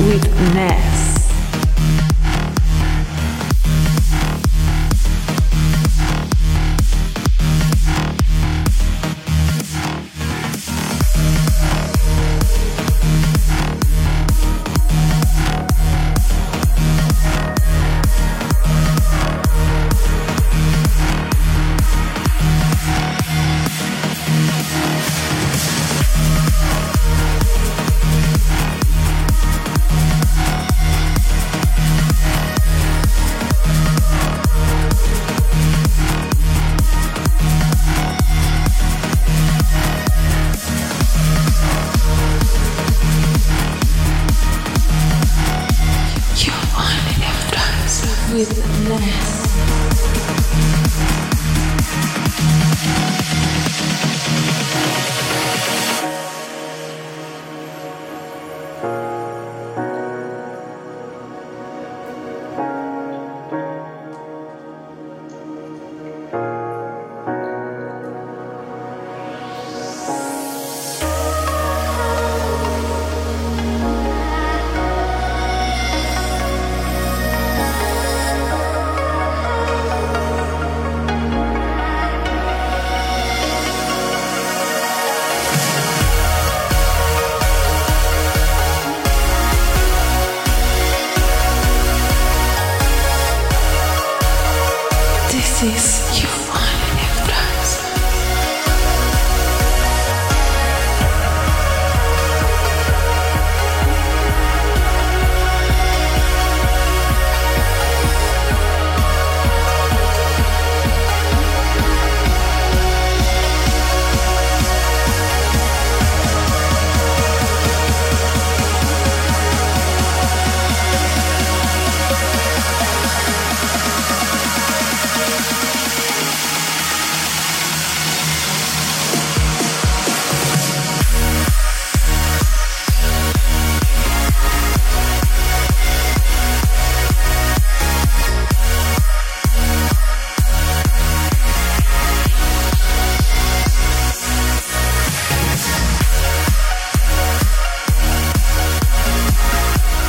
only live trance with Ness.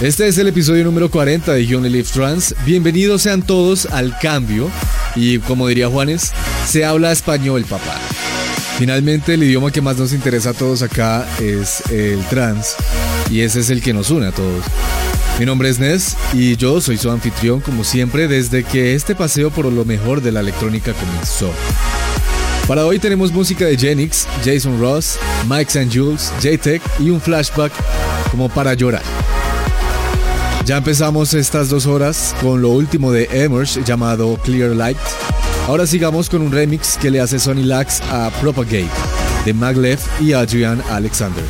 Este es el episodio número 40 de You Trans. Bienvenidos sean todos al cambio. Y como diría Juanes, se habla español, papá. Finalmente, el idioma que más nos interesa a todos acá es el trans. Y ese es el que nos une a todos. Mi nombre es Ness y yo soy su anfitrión como siempre desde que este paseo por lo mejor de la electrónica comenzó. Para hoy tenemos música de Genix, Jason Ross, Mike St. Jules, J-Tech y un flashback como para llorar. Ya empezamos estas dos horas con lo último de Emerge llamado Clear Light. Ahora sigamos con un remix que le hace Sony Lax a Propagate de Maglev y Adrian Alexander.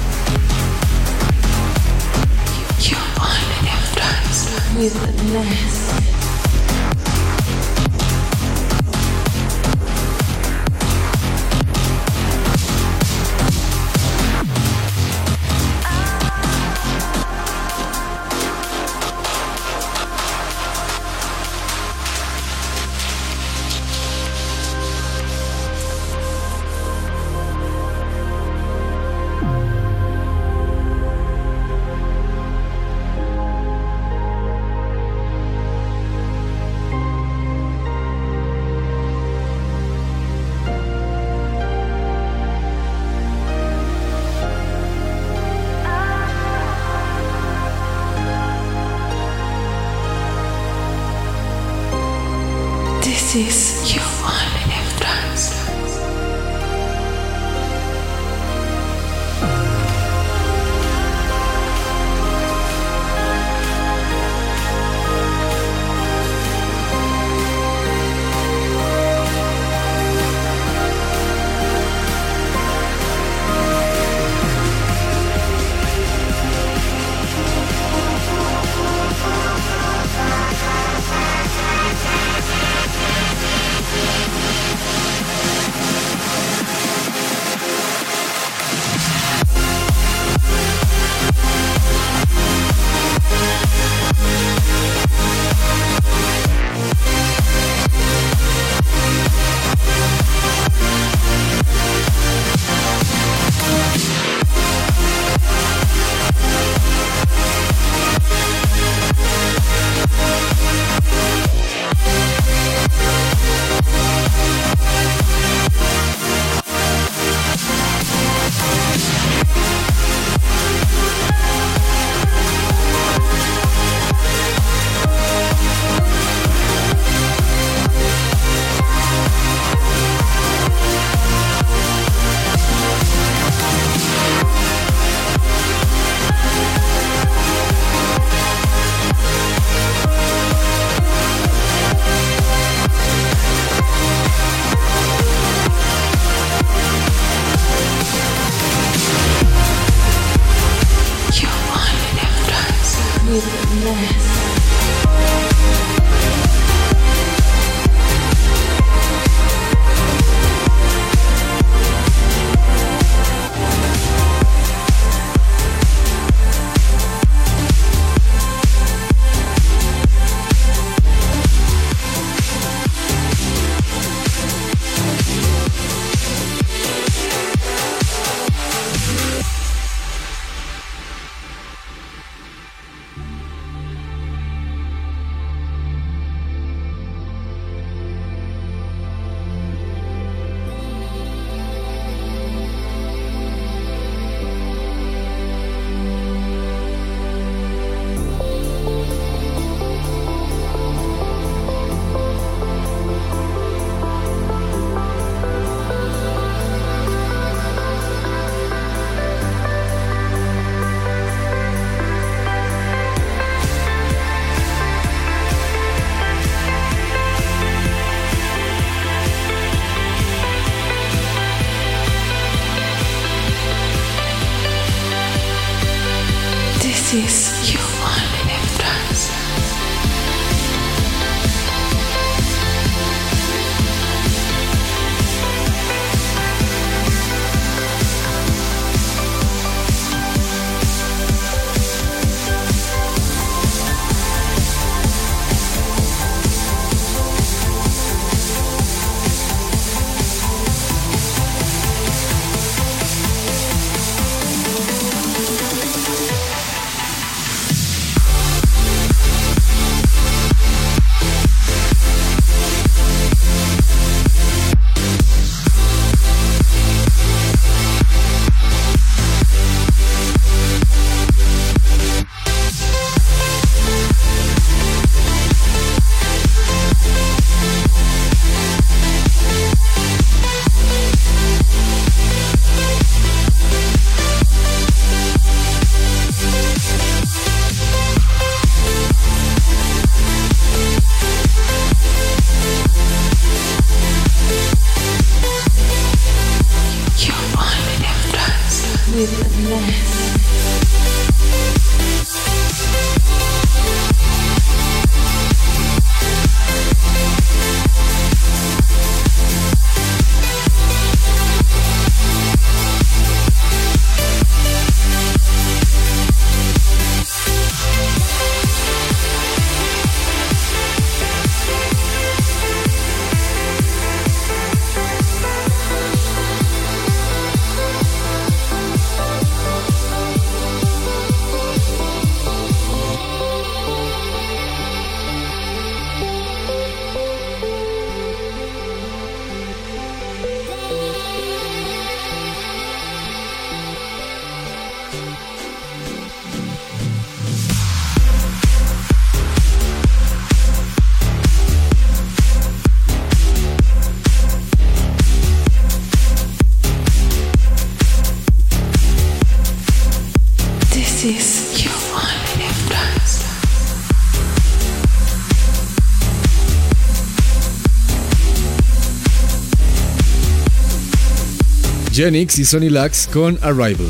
Genix y Sony Lux con Arrival.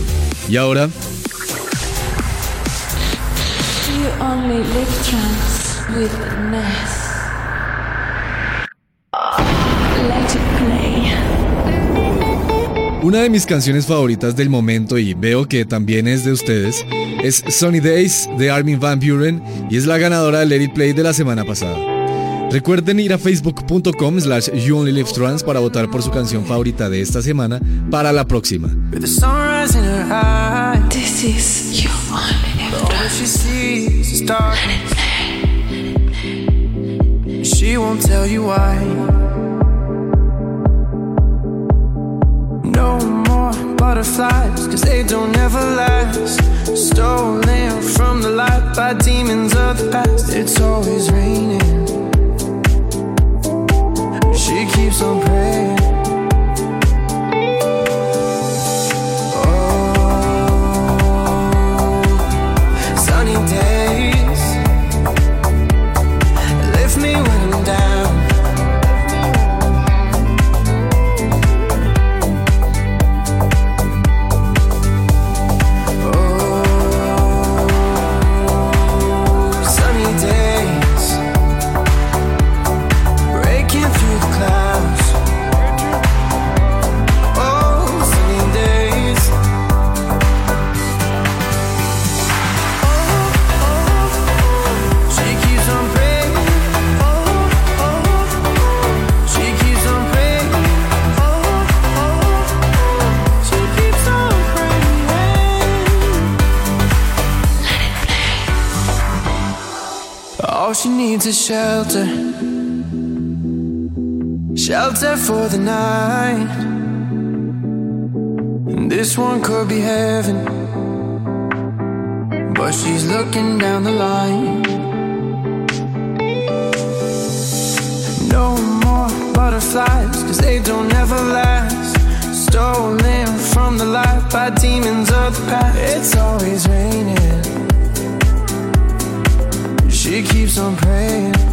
Y ahora. Una de mis canciones favoritas del momento y veo que también es de ustedes es Sunny Days de Armin Van Buren y es la ganadora del Let It Play de la semana pasada. Recuerden ir a facebook.com slash youonlylivetrans para votar por su canción favorita de esta semana para la próxima. This is You She won't tell you why. No more butterflies, cause they don't ever last. Stolen from the light by demons of the past. It's always raining. She keeps on praying she needs is shelter. Shelter for the night. And this one could be heaven. But she's looking down the line. No more butterflies, cause they don't ever last. Stolen from the light by demons of the past. It's always raining. She keeps on praying.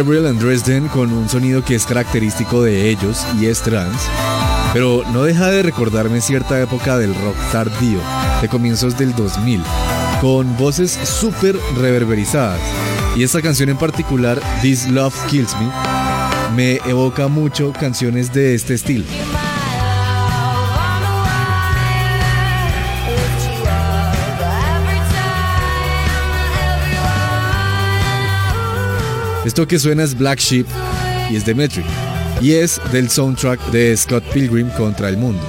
Gabriel and Dresden con un sonido que es característico de ellos y es trans, pero no deja de recordarme cierta época del rock tardío, de comienzos del 2000, con voces súper reverberizadas. Y esta canción en particular, This Love Kills Me, me evoca mucho canciones de este estilo. Esto que suena es Black Sheep y es de Metric. y es del soundtrack de Scott Pilgrim contra el mundo.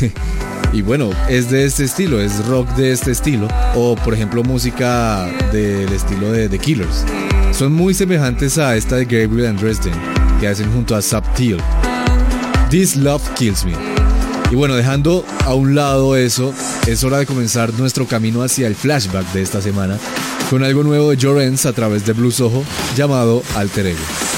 y bueno, es de este estilo, es rock de este estilo, o por ejemplo música del estilo de The Killers. Son muy semejantes a esta de Gabriel and Dresden, que hacen junto a Subtil. This Love Kills Me. Y bueno, dejando a un lado eso, es hora de comenzar nuestro camino hacia el flashback de esta semana con algo nuevo de Jorens a través de Blues Ojo llamado Alter Ego.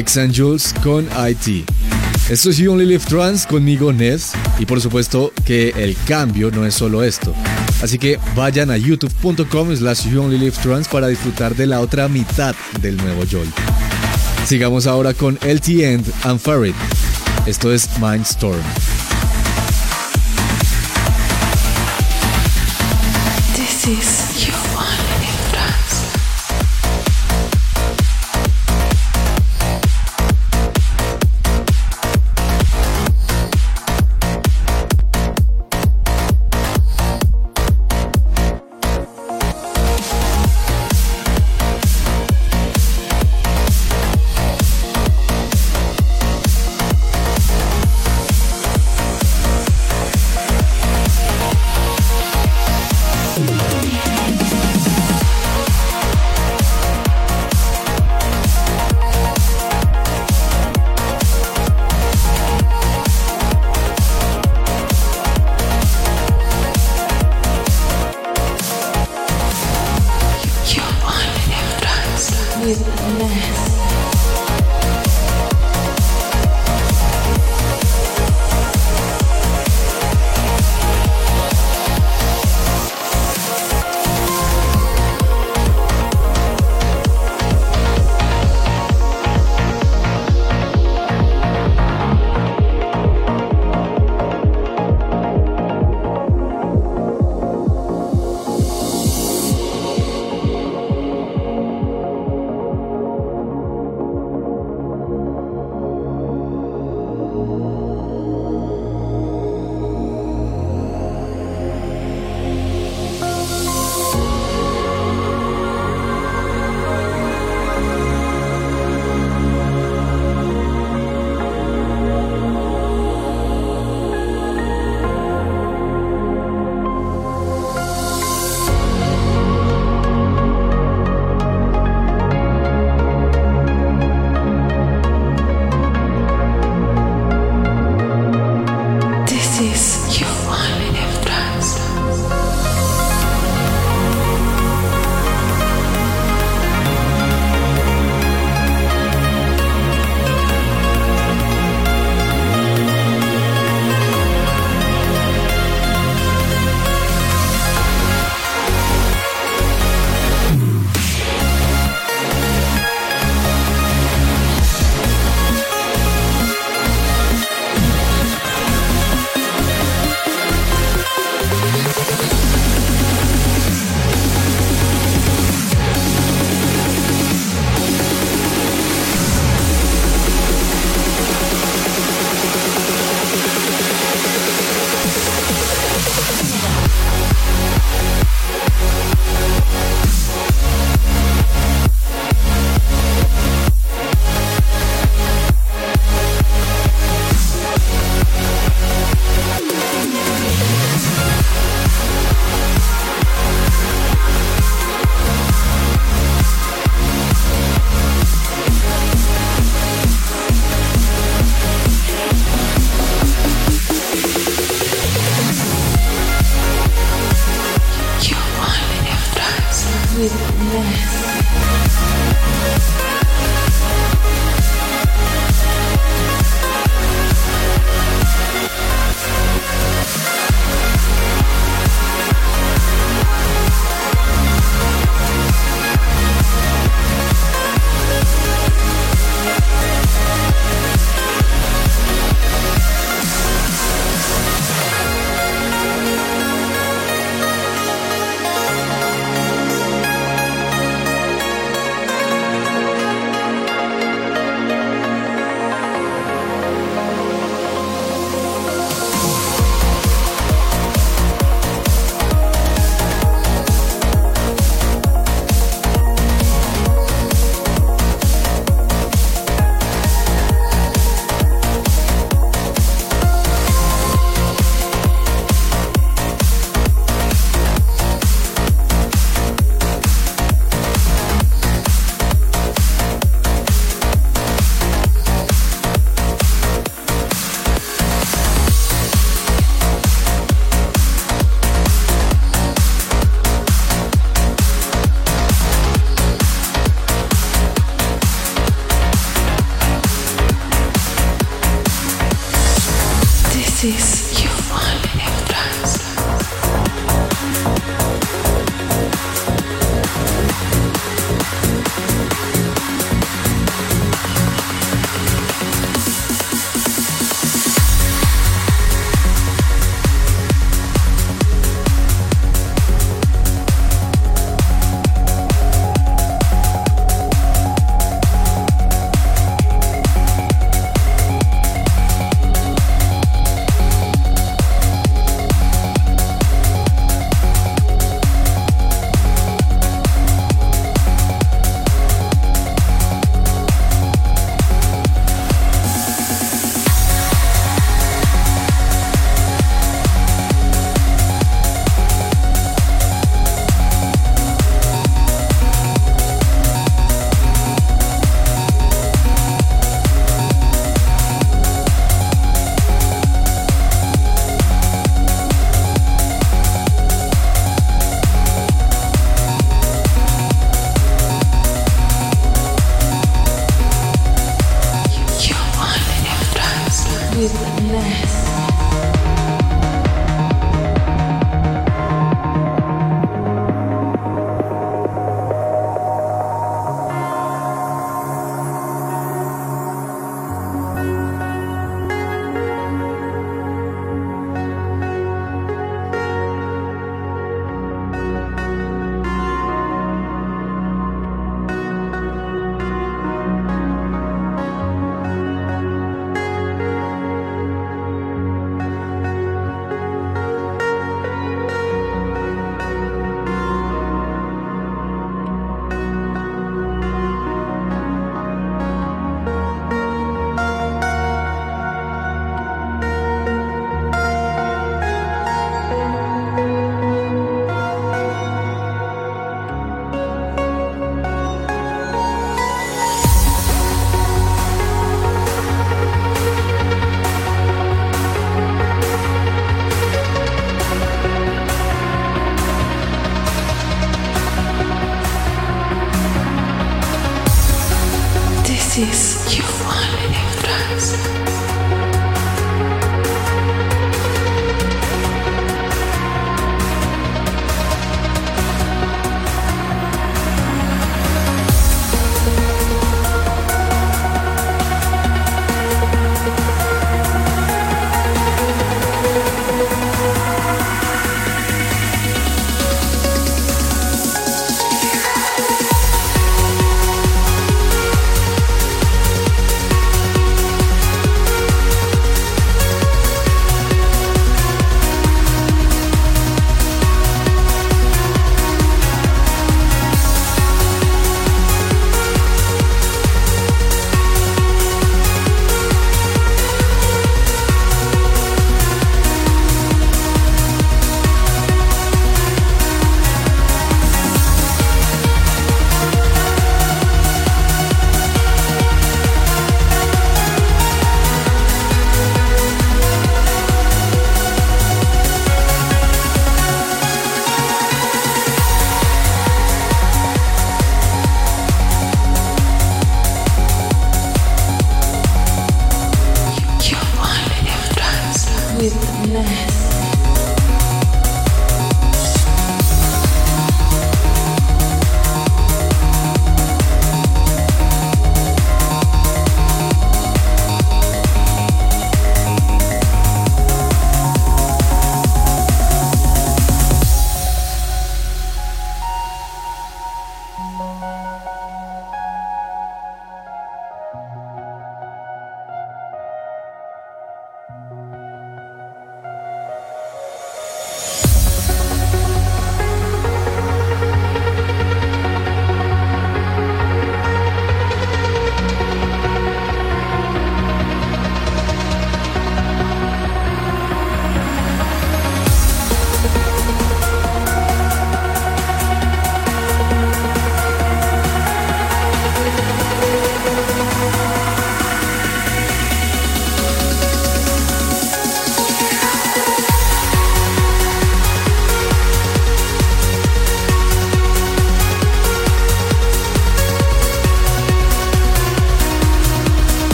Mike St. Jules con IT. Esto es You Only Live Trans conmigo Ness y por supuesto que el cambio no es solo esto. Así que vayan a youtube.com slash You Only Live Trans para disfrutar de la otra mitad del nuevo Joel. Sigamos ahora con LT End and Farid. Esto es Mindstorm. This is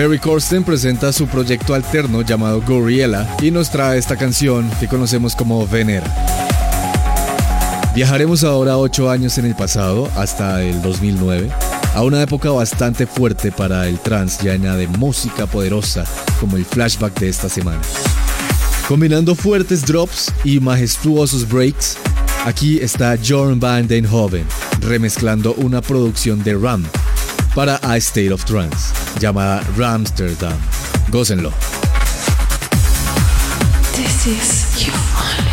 Perry Corsten presenta su proyecto alterno llamado Goriella y nos trae esta canción que conocemos como Venera. Viajaremos ahora 8 años en el pasado, hasta el 2009, a una época bastante fuerte para el trance llena de música poderosa como el flashback de esta semana. Combinando fuertes drops y majestuosos breaks, aquí está Jorn van den Hoven remezclando una producción de Ram para A State of Trance llamada Ramsterdam. Gócenlo. This is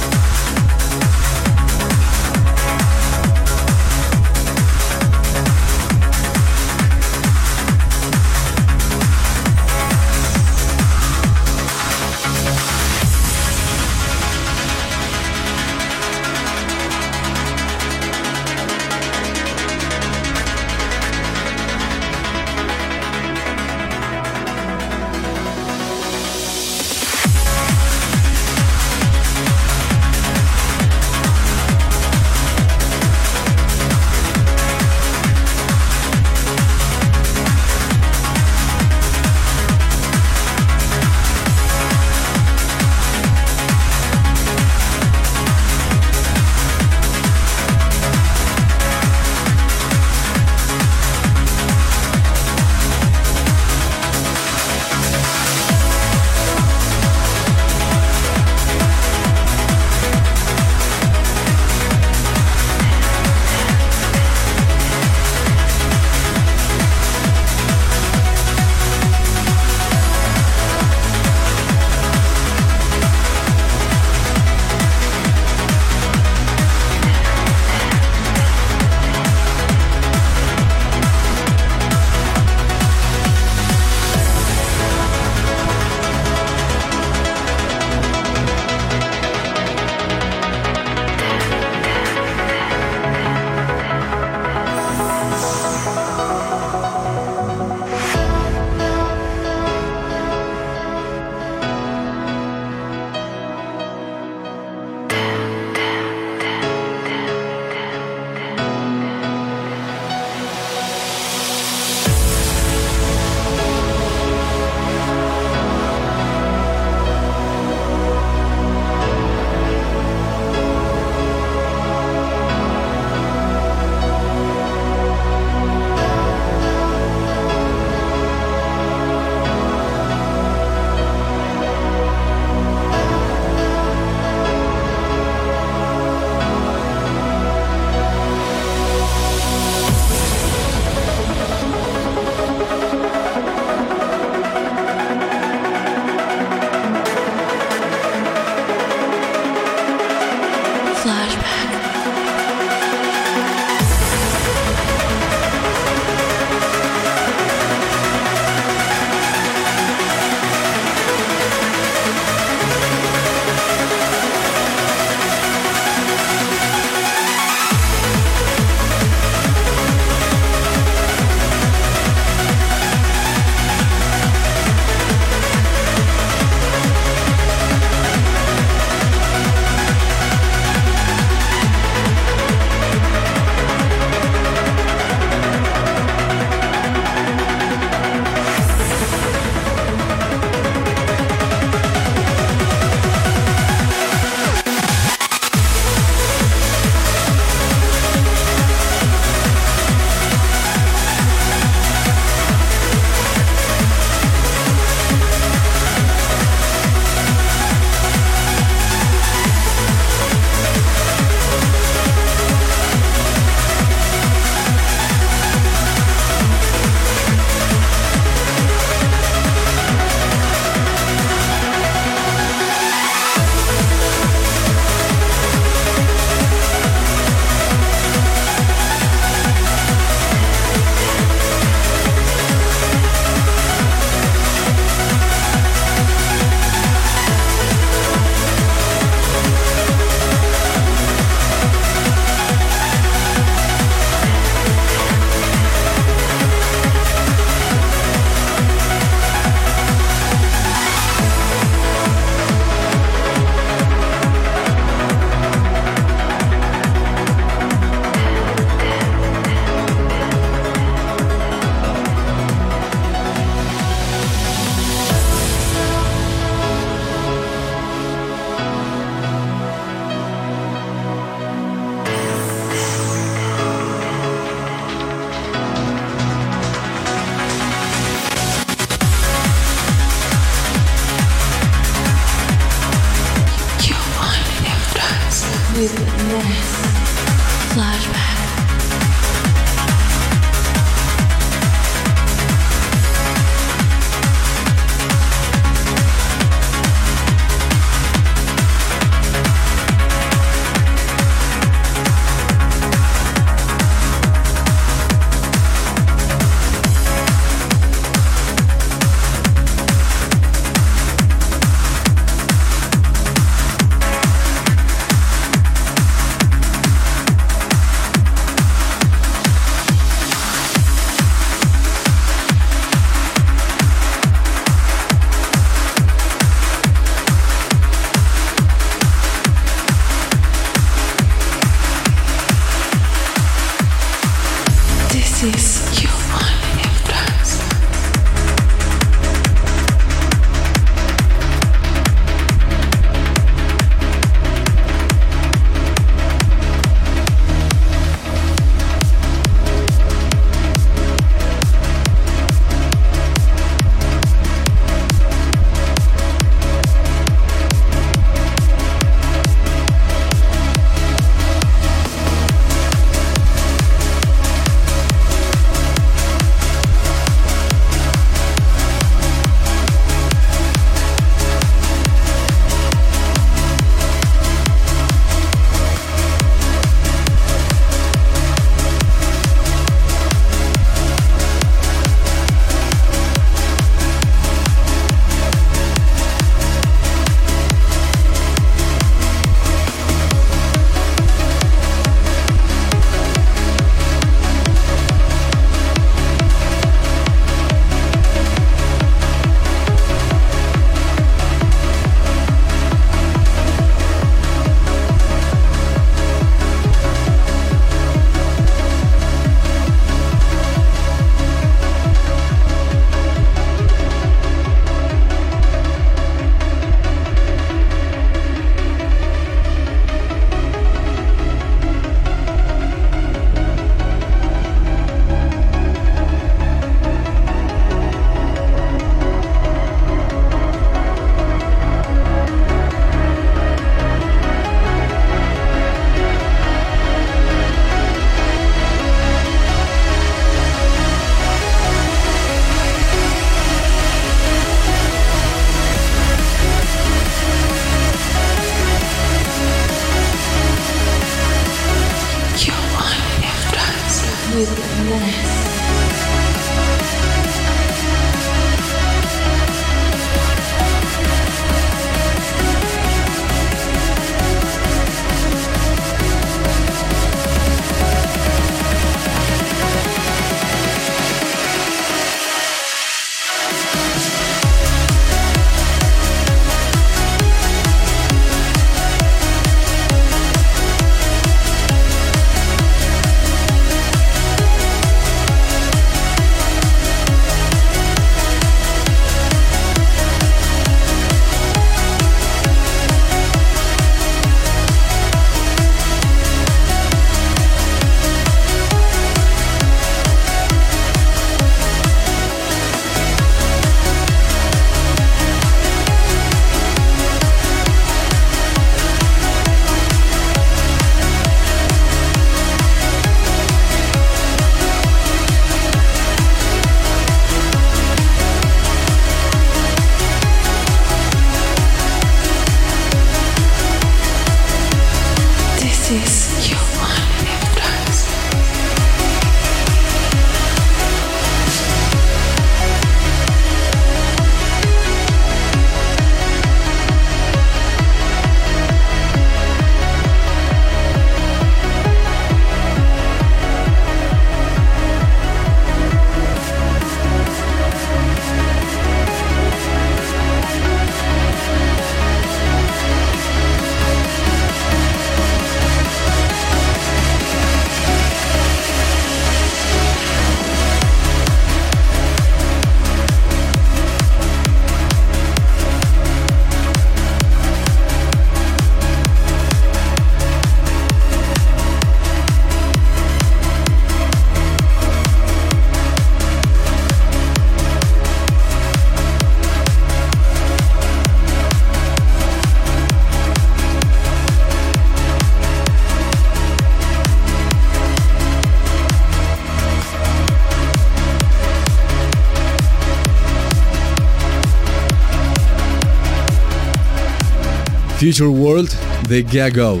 Future World de Gagos.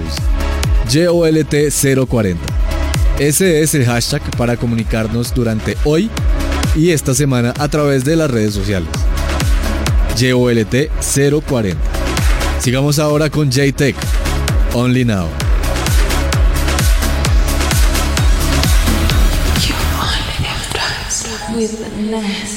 GOLT 040. Ese es el hashtag para comunicarnos durante hoy y esta semana a través de las redes sociales. GOLT 040. Sigamos ahora con JTech. Only Now. With less.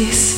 veces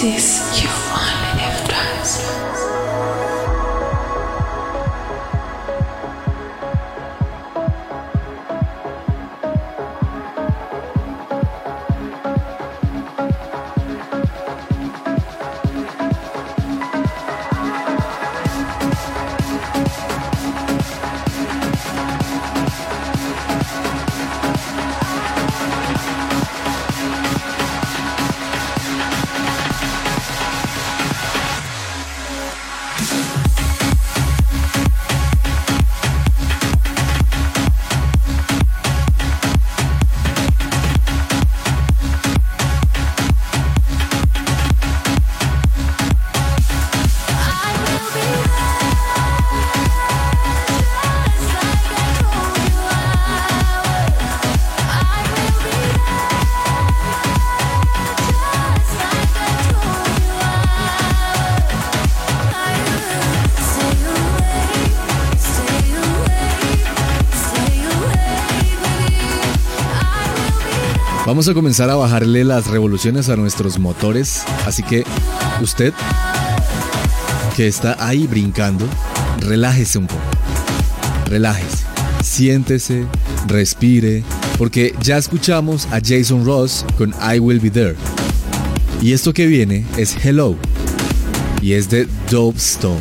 this is you. Vamos a comenzar a bajarle las revoluciones a nuestros motores, así que usted que está ahí brincando, relájese un poco. Relájese, siéntese, respire, porque ya escuchamos a Jason Ross con I Will Be There. Y esto que viene es Hello, y es de Dope Stone.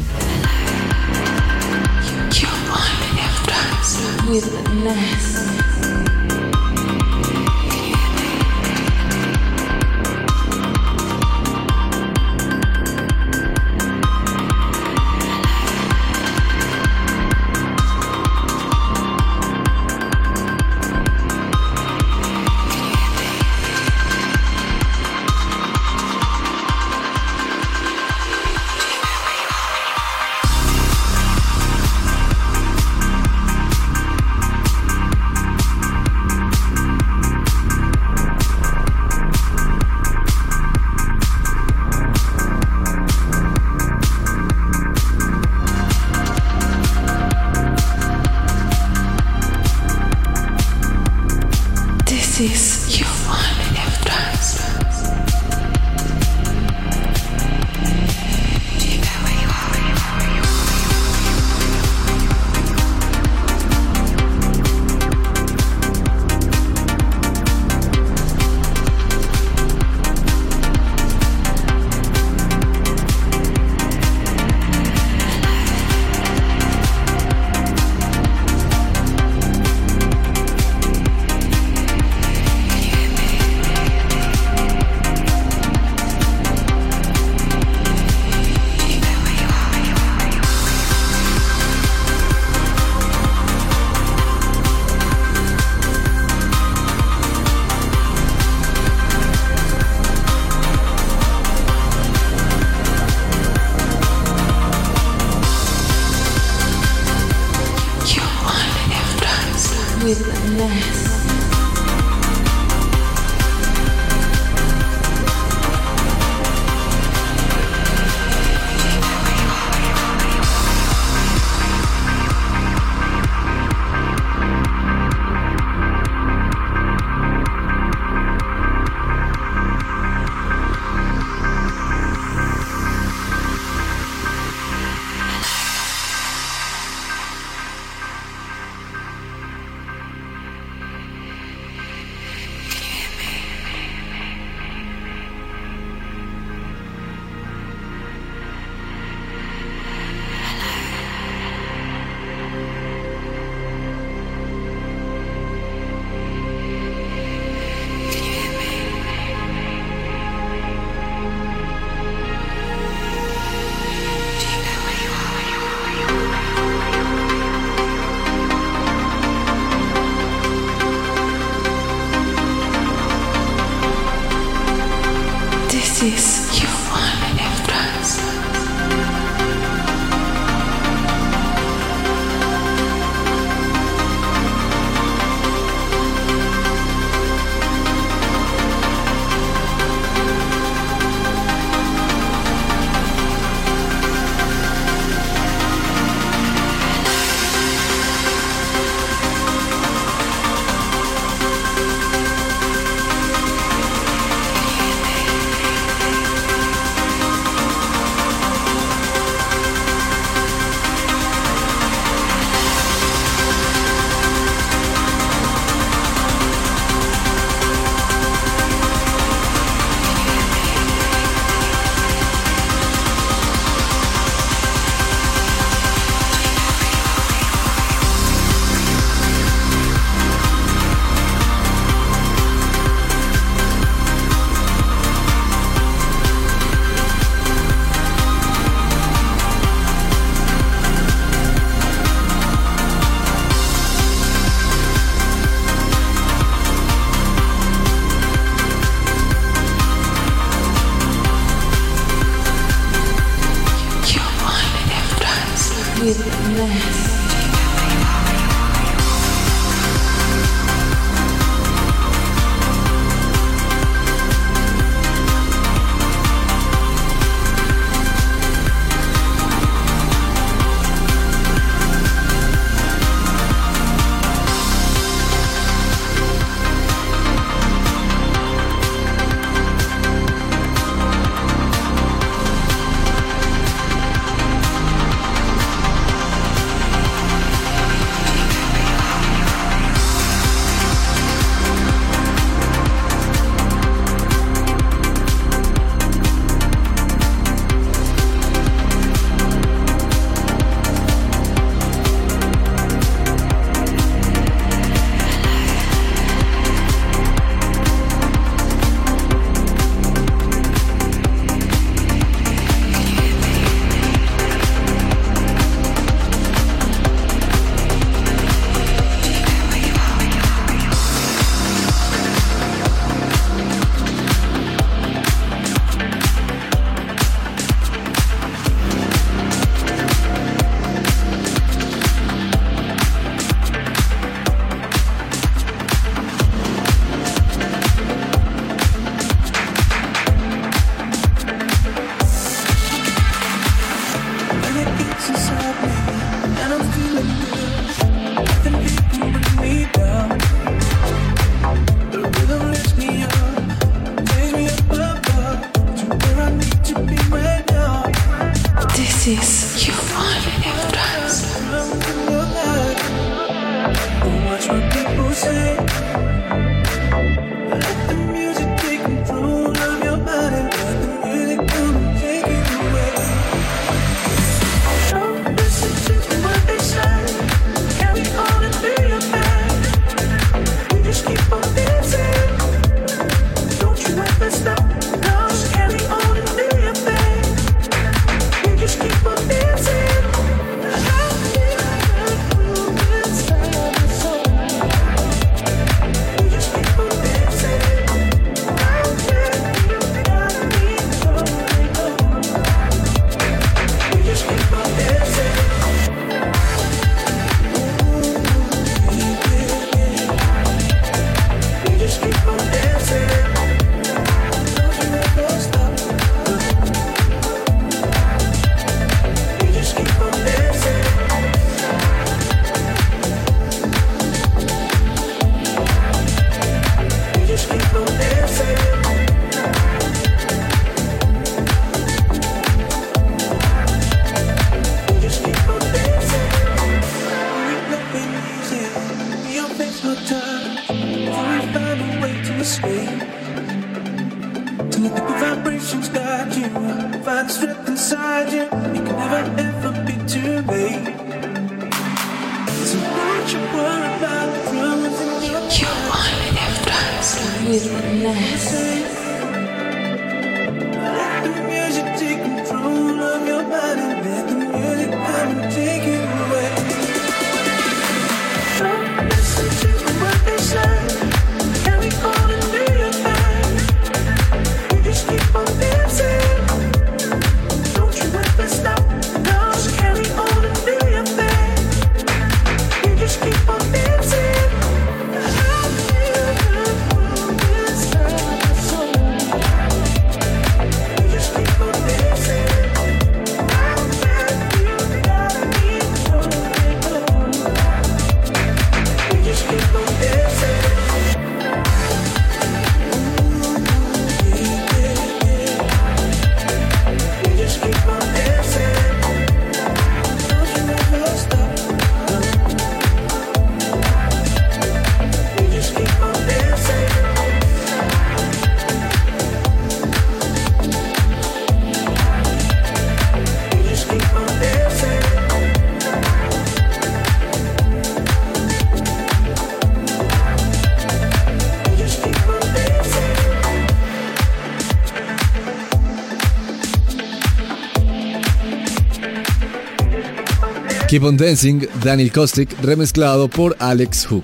Keep on Dancing, Daniel Kostick, remezclado por Alex Hook.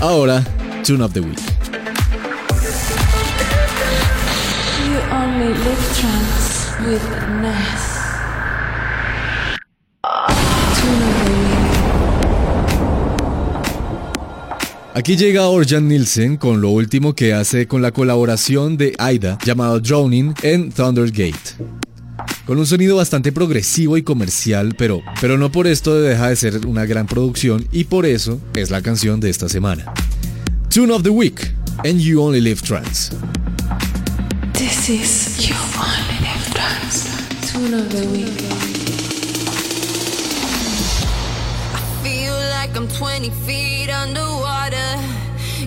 Ahora, Tune of the Week. You only live trance with Ness. Tune of the week. Aquí llega Orjan Nielsen con lo último que hace con la colaboración de Aida llamado Drowning en Thundergate con un sonido bastante progresivo y comercial, pero, pero no por esto deja de ser una gran producción y por eso es la canción de esta semana. Tune of the Week, and You Only Live Trance. This is You Only Live Trance. Tune of the Week. I feel like I'm 20 feet underwater,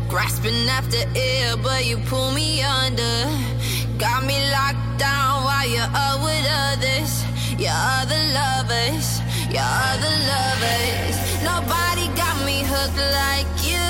grasping after air, but you pull me under. Got me locked down you're with others. Your other lovers, your other lovers. Nobody got me hooked like you.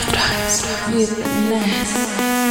Sometimes with a mess.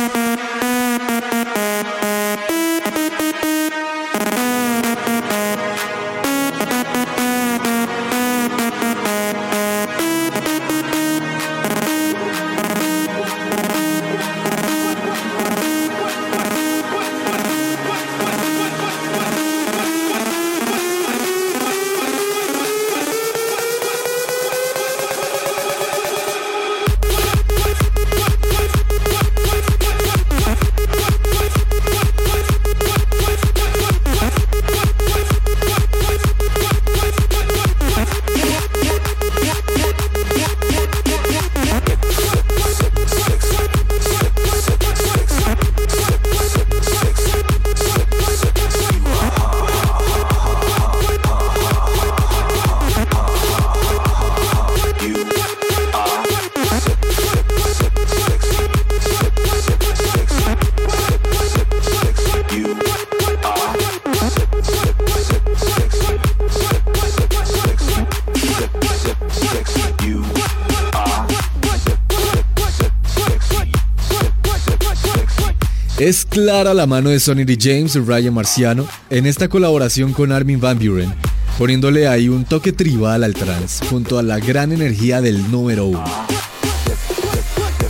Clara la mano de Sonny D. James y Ryan Marciano en esta colaboración con Armin Van Buren, poniéndole ahí un toque tribal al trance, junto a la gran energía del número uno.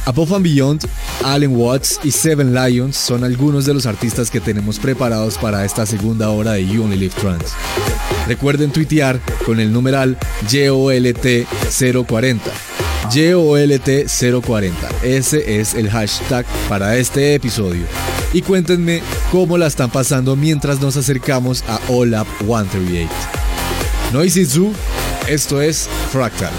Above and Beyond, Allen Watts y Seven Lions son algunos de los artistas que tenemos preparados para esta segunda hora de You Only Trance. Recuerden tuitear con el numeral YOLT040. YOLT040. Ese es el hashtag para este episodio. Y cuéntenme cómo la están pasando mientras nos acercamos a OLAP 138. Noisy Zoo, esto es Fractal.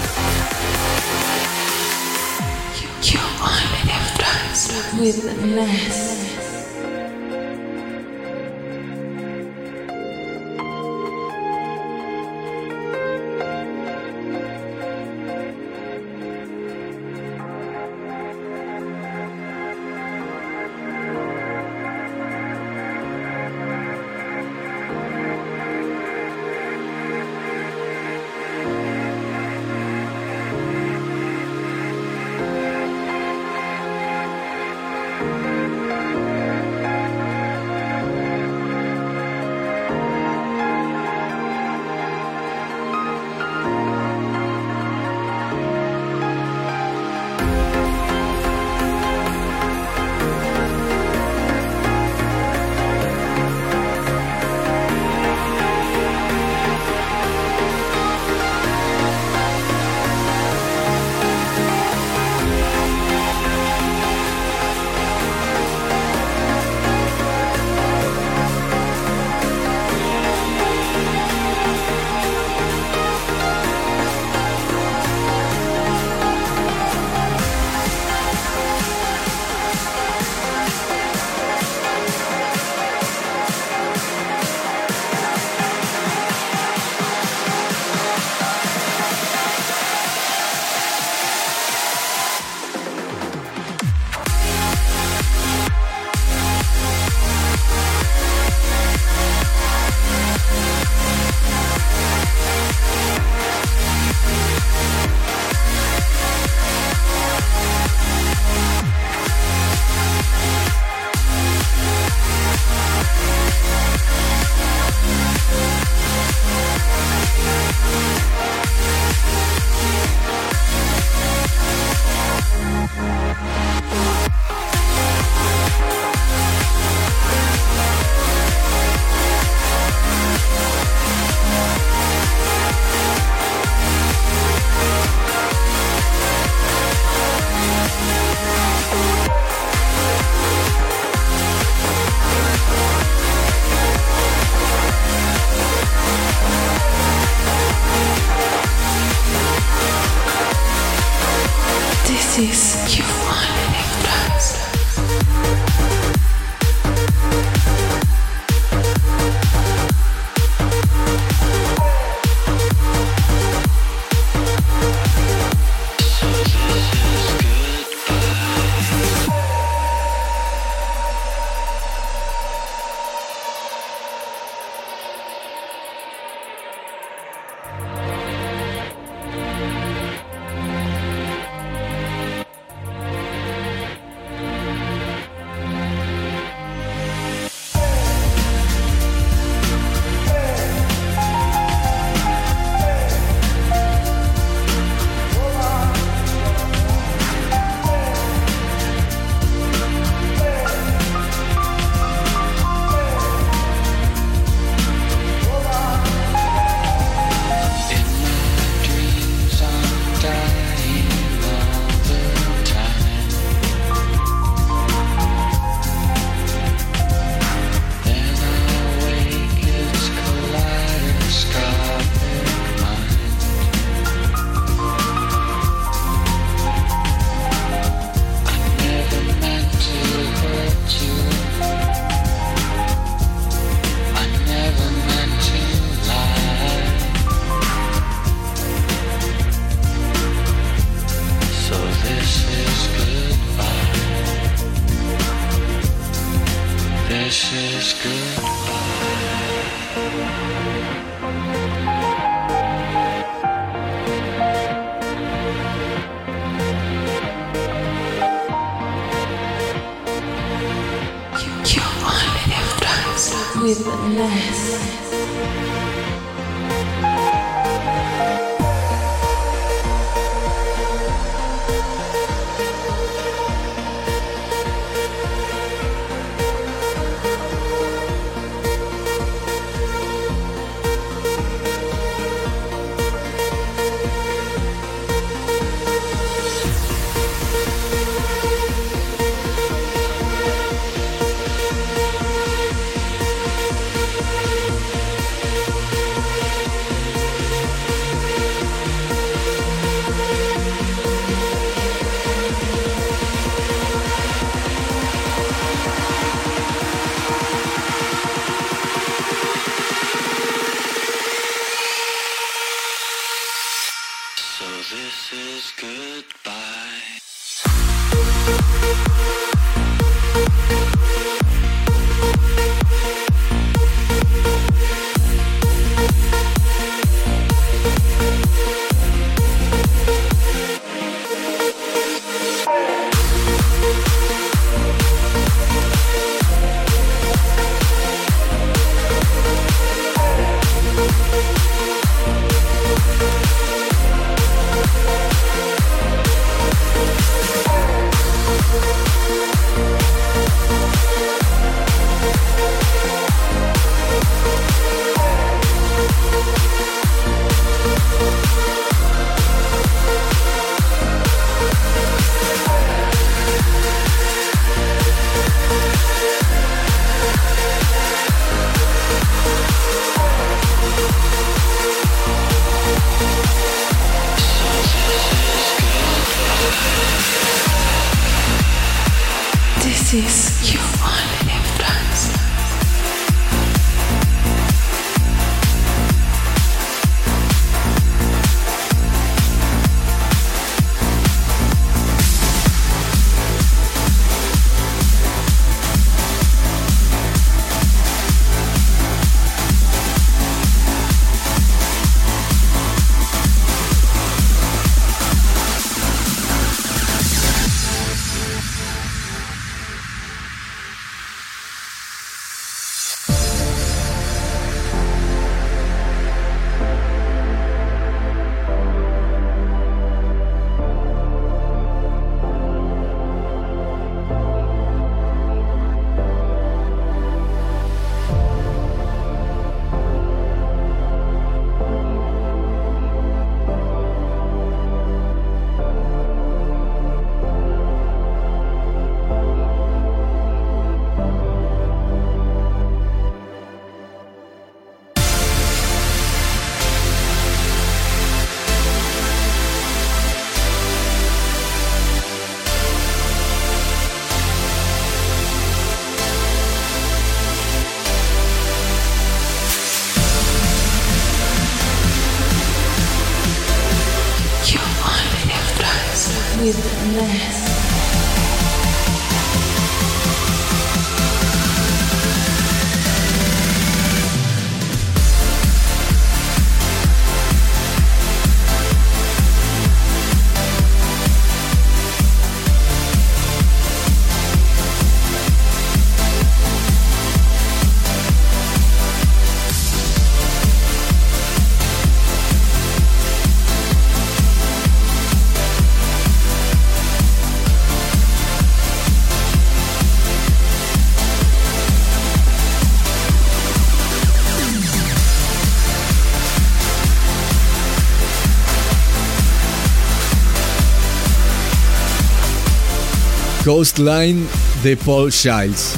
Coastline de Paul Shiles.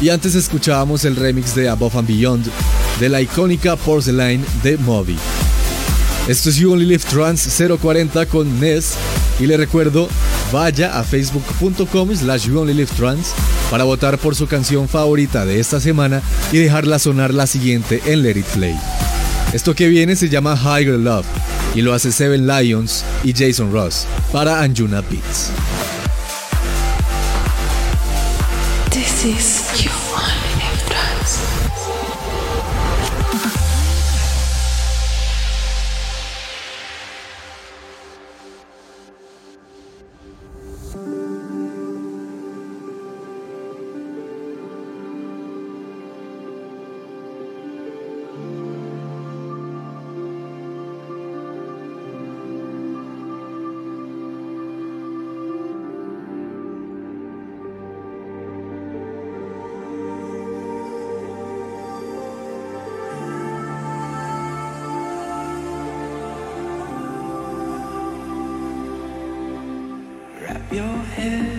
Y antes escuchábamos el remix de Above and Beyond de la icónica Porcelain de Moby. Esto es You Only Live Trans 040 con Ness y le recuerdo, vaya a facebook.com slash You Only Live Trans para votar por su canción favorita de esta semana y dejarla sonar la siguiente en Let It Play. Esto que viene se llama Higher Love y lo hace Seven Lions y Jason Ross para Anjuna Beats. This is you your head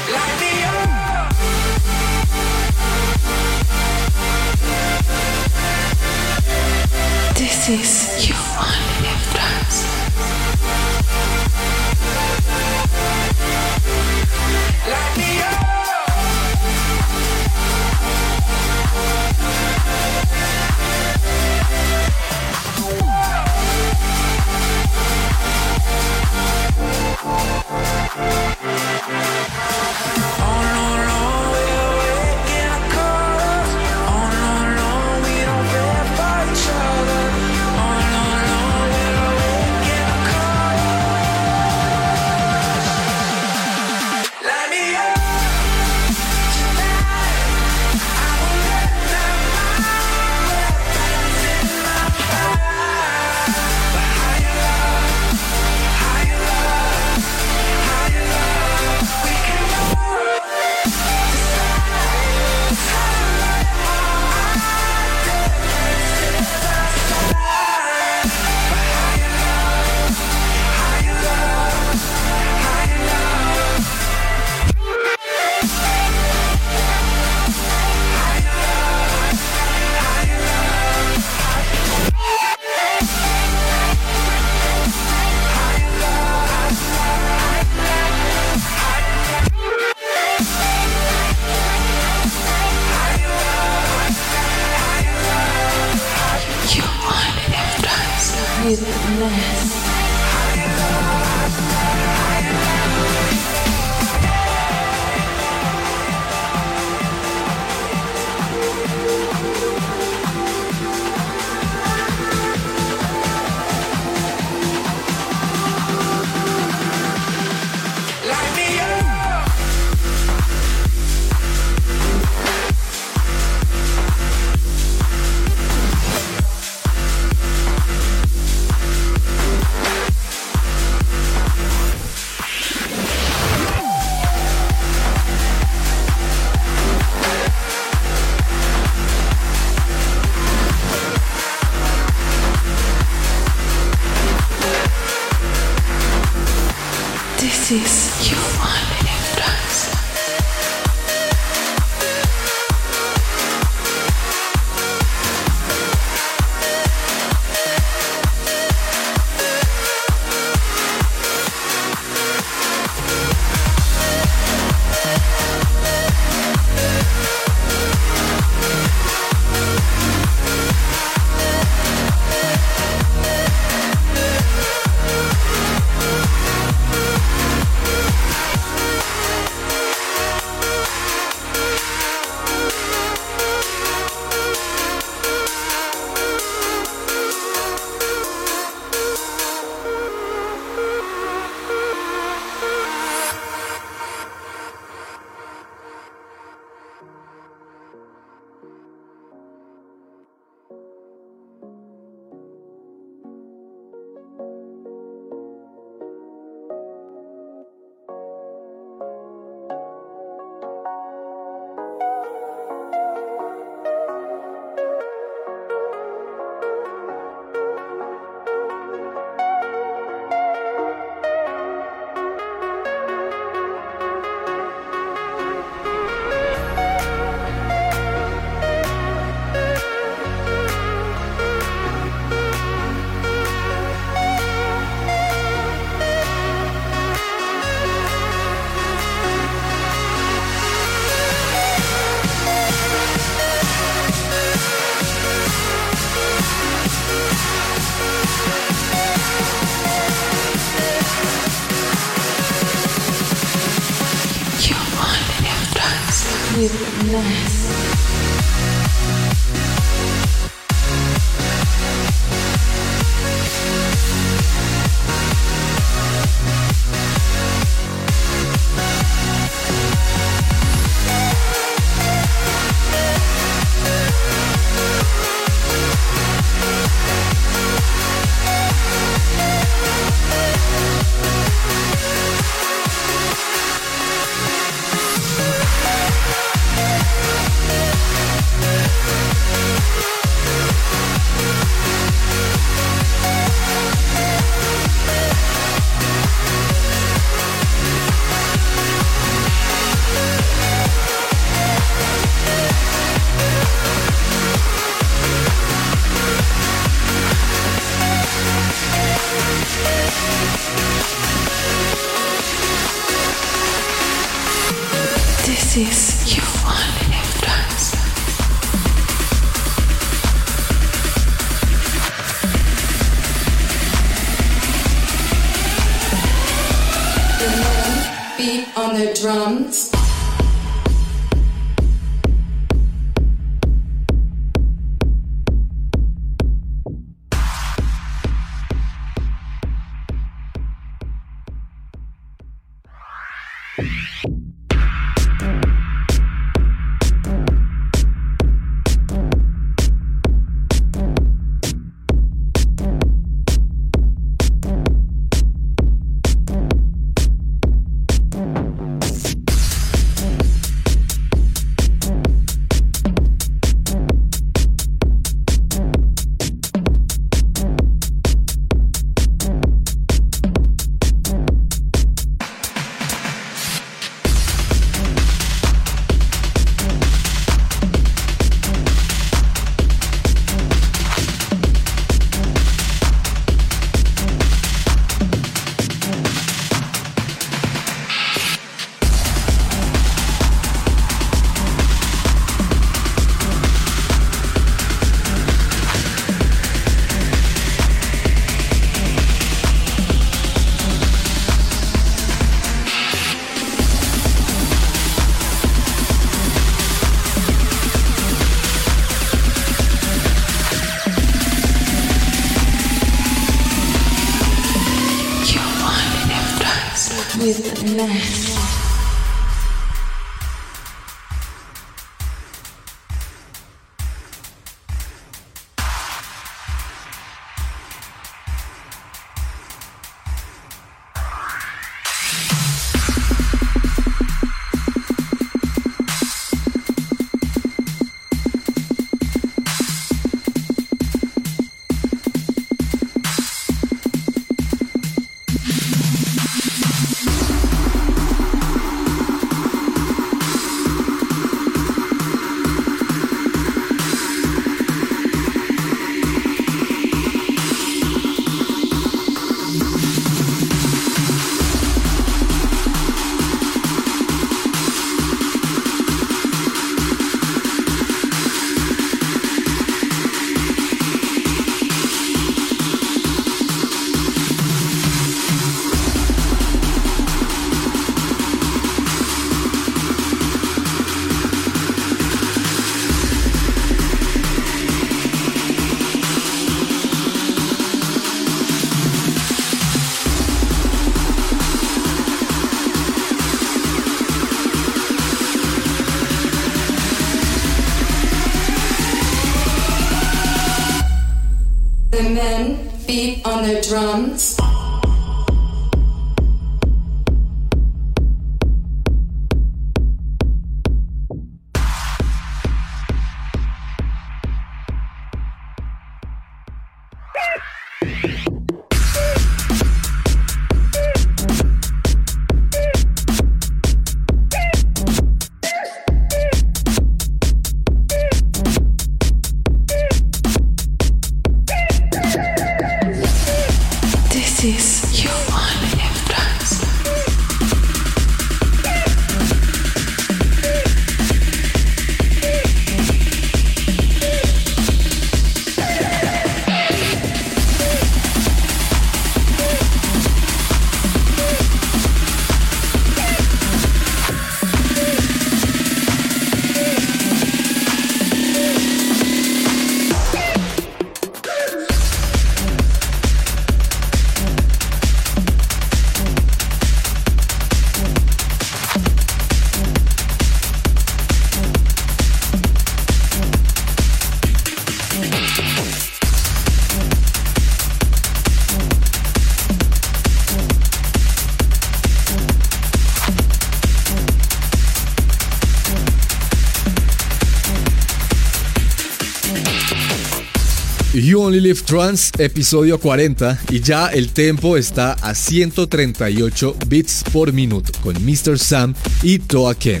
Only Live Trans, episodio 40, y ya el tempo está a 138 bits por minuto con Mr. Sam y Toa Ken.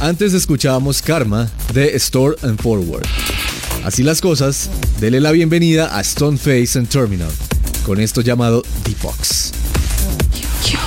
Antes escuchábamos Karma de Store and Forward. Así las cosas, dele la bienvenida a Stoneface and Terminal con esto llamado Deepox. You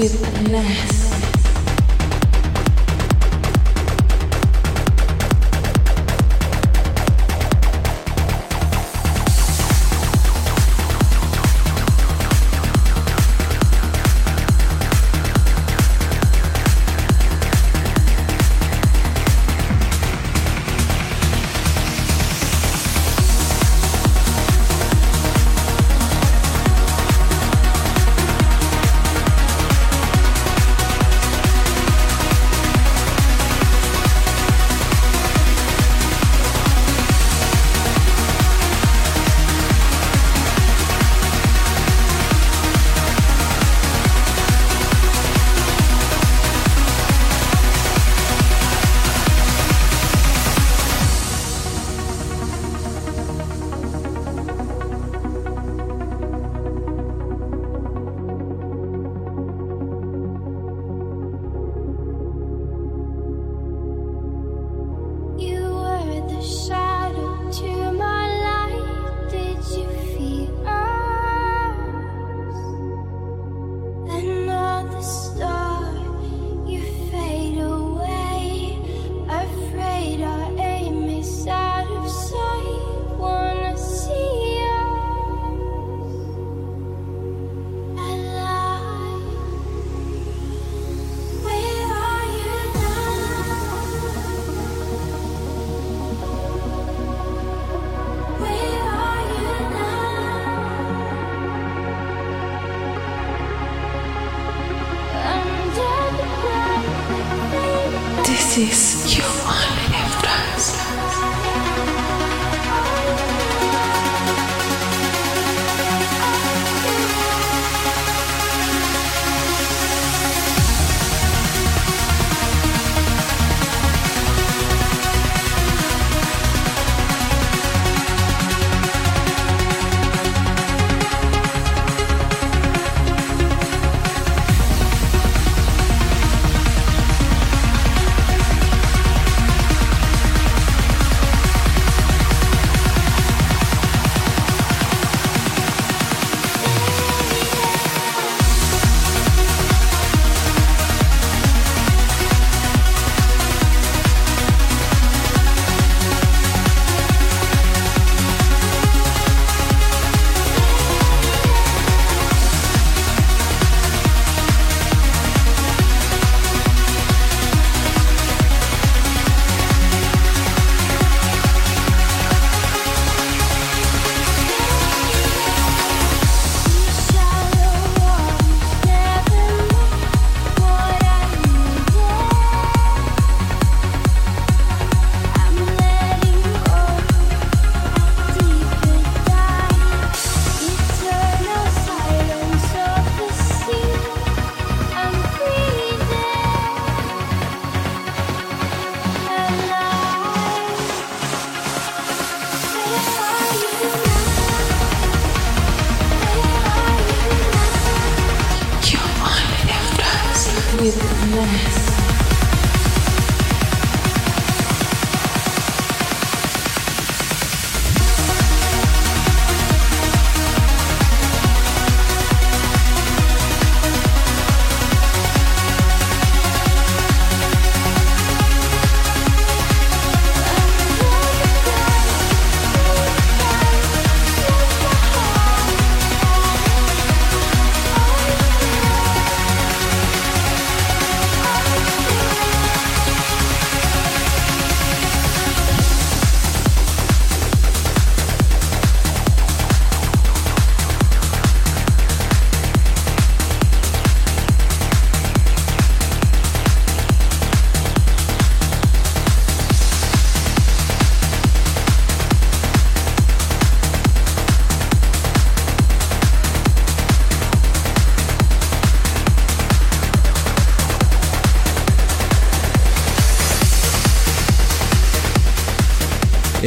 with less.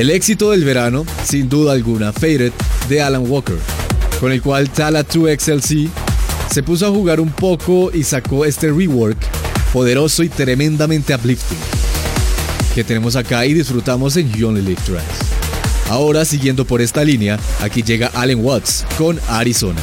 El éxito del verano, sin duda alguna, Faded de Alan Walker, con el cual Tala 2XLC se puso a jugar un poco y sacó este rework poderoso y tremendamente uplifting que tenemos acá y disfrutamos en You Only Live Trance. Ahora, siguiendo por esta línea, aquí llega Allen Watts con Arizona.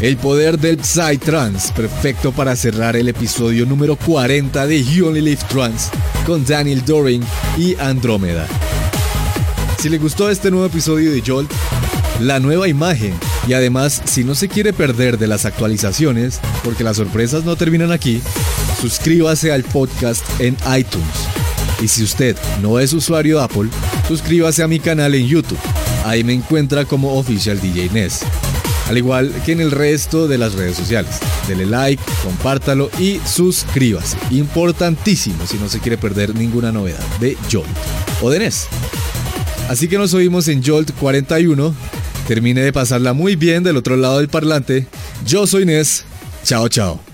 El poder del Psytrance, perfecto para cerrar el episodio número 40 de You Only Live Trance con Daniel Doring y Andrómeda. Si le gustó este nuevo episodio de Jolt, la nueva imagen y además si no se quiere perder de las actualizaciones, porque las sorpresas no terminan aquí, suscríbase al podcast en iTunes. Y si usted no es usuario de Apple, suscríbase a mi canal en YouTube. Ahí me encuentra como Official DJ Ness. Al igual que en el resto de las redes sociales. Dele like, compártalo y suscríbase. Importantísimo si no se quiere perder ninguna novedad de Jolt o de Ness. Así que nos oímos en Jolt 41. Termine de pasarla muy bien del otro lado del parlante. Yo soy Ness. Chao, chao.